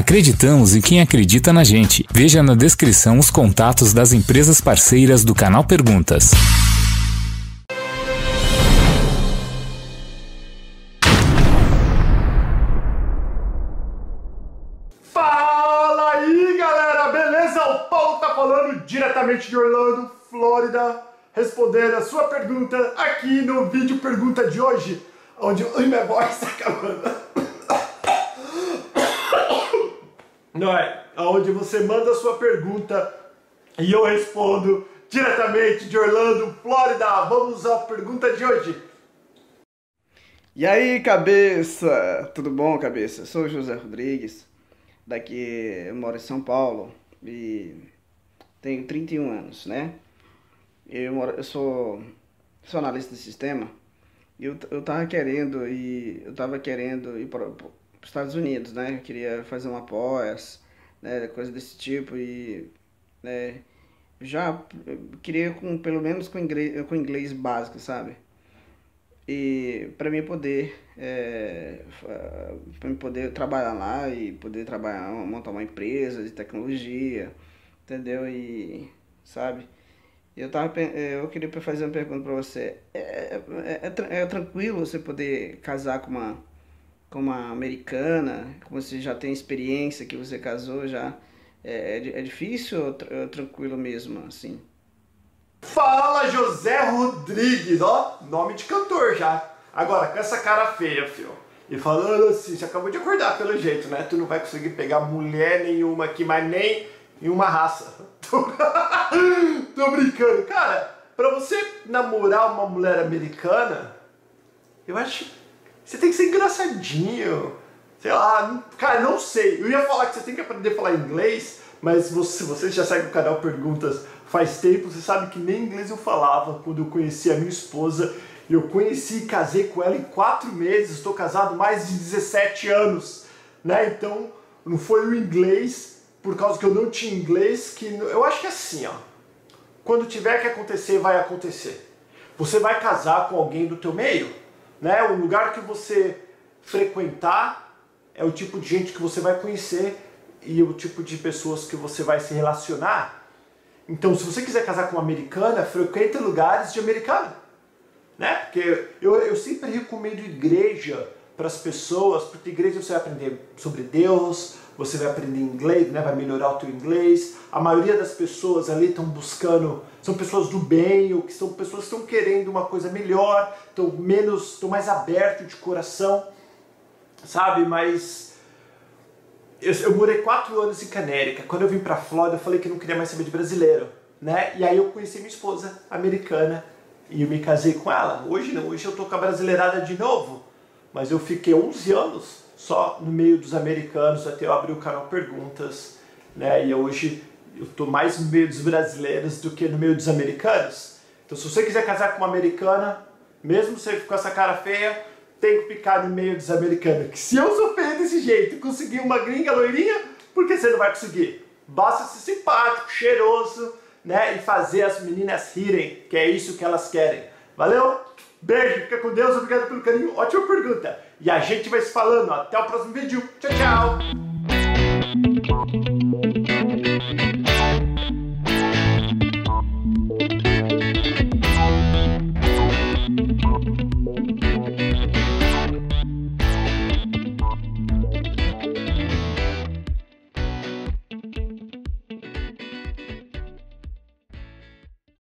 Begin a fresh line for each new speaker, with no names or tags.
Acreditamos em quem acredita na gente. Veja na descrição os contatos das empresas parceiras do canal Perguntas.
Fala aí galera, beleza? O Paulo tá falando diretamente de Orlando, Flórida, respondendo a sua pergunta aqui no vídeo pergunta de hoje, onde Ai, minha voz tá acabando. Não é? Onde você manda a sua pergunta e eu respondo diretamente de Orlando, Flórida. Vamos à pergunta de hoje.
E aí, cabeça? Tudo bom, cabeça? Sou José Rodrigues, daqui eu moro em São Paulo e tenho 31 anos, né? Eu, moro, eu sou, sou analista de sistema e eu, eu tava querendo ir, eu tava querendo ir para os Estados Unidos, né? Eu queria fazer uma pós, né? Coisa desse tipo e né? já queria com pelo menos com inglês, com inglês básico, sabe? e para mim poder é, para mim poder trabalhar lá e poder trabalhar montar uma empresa de tecnologia entendeu e sabe eu tava eu queria fazer uma pergunta para você é, é, é, é, tranquilo você poder casar com uma com uma americana como você já tem experiência que você casou já é, é, é difícil ou tranquilo mesmo assim
Fala José Rodrigues, ó, nome de cantor já. Agora, com essa cara feia, filho. E falando assim, você acabou de acordar pelo jeito, né? Tu não vai conseguir pegar mulher nenhuma aqui, mas nem em uma raça. Tô, Tô brincando. Cara, pra você namorar uma mulher americana, eu acho você tem que ser engraçadinho. Sei lá, cara, não sei. Eu ia falar que você tem que aprender a falar inglês, mas você, você já segue o canal Perguntas faz tempo, você sabe que nem inglês eu falava quando eu conheci a minha esposa. Eu conheci e casei com ela em quatro meses, estou casado mais de 17 anos, né? Então não foi o inglês, por causa que eu não tinha inglês, que eu acho que é assim, ó. Quando tiver que acontecer, vai acontecer. Você vai casar com alguém do teu meio, né? O lugar que você frequentar é o tipo de gente que você vai conhecer e o tipo de pessoas que você vai se relacionar. Então, se você quiser casar com uma americana, frequente lugares de americana. Né? Porque eu, eu sempre recomendo igreja para as pessoas, porque igreja você vai aprender sobre Deus, você vai aprender inglês, né? vai melhorar o teu inglês. A maioria das pessoas ali estão buscando, são pessoas do bem, ou que são pessoas que estão querendo uma coisa melhor, estão menos, estão mais abertos de coração, sabe? Mas eu, eu, morei quatro anos em Canérica. Quando eu vim pra Flórida, eu falei que não queria mais saber de brasileiro, né? E aí eu conheci minha esposa americana e eu me casei com ela. Hoje não, hoje eu tô com a brasileirada de novo. Mas eu fiquei 11 anos só no meio dos americanos até eu abrir o canal Perguntas, né? E hoje eu tô mais no meio dos brasileiros do que no meio dos americanos. Então se você quiser casar com uma americana, mesmo você com essa cara feia, tem que ficar no meio dos americanos. Que se eu sou feio desse jeito e conseguir uma gringa loirinha, por que você não vai conseguir? Basta ser simpático, cheiroso, né? E fazer as meninas rirem, que é isso que elas querem. Valeu? Beijo, fica com Deus, obrigado pelo carinho, ótima pergunta. E a gente vai se falando, até o próximo vídeo. Tchau, tchau!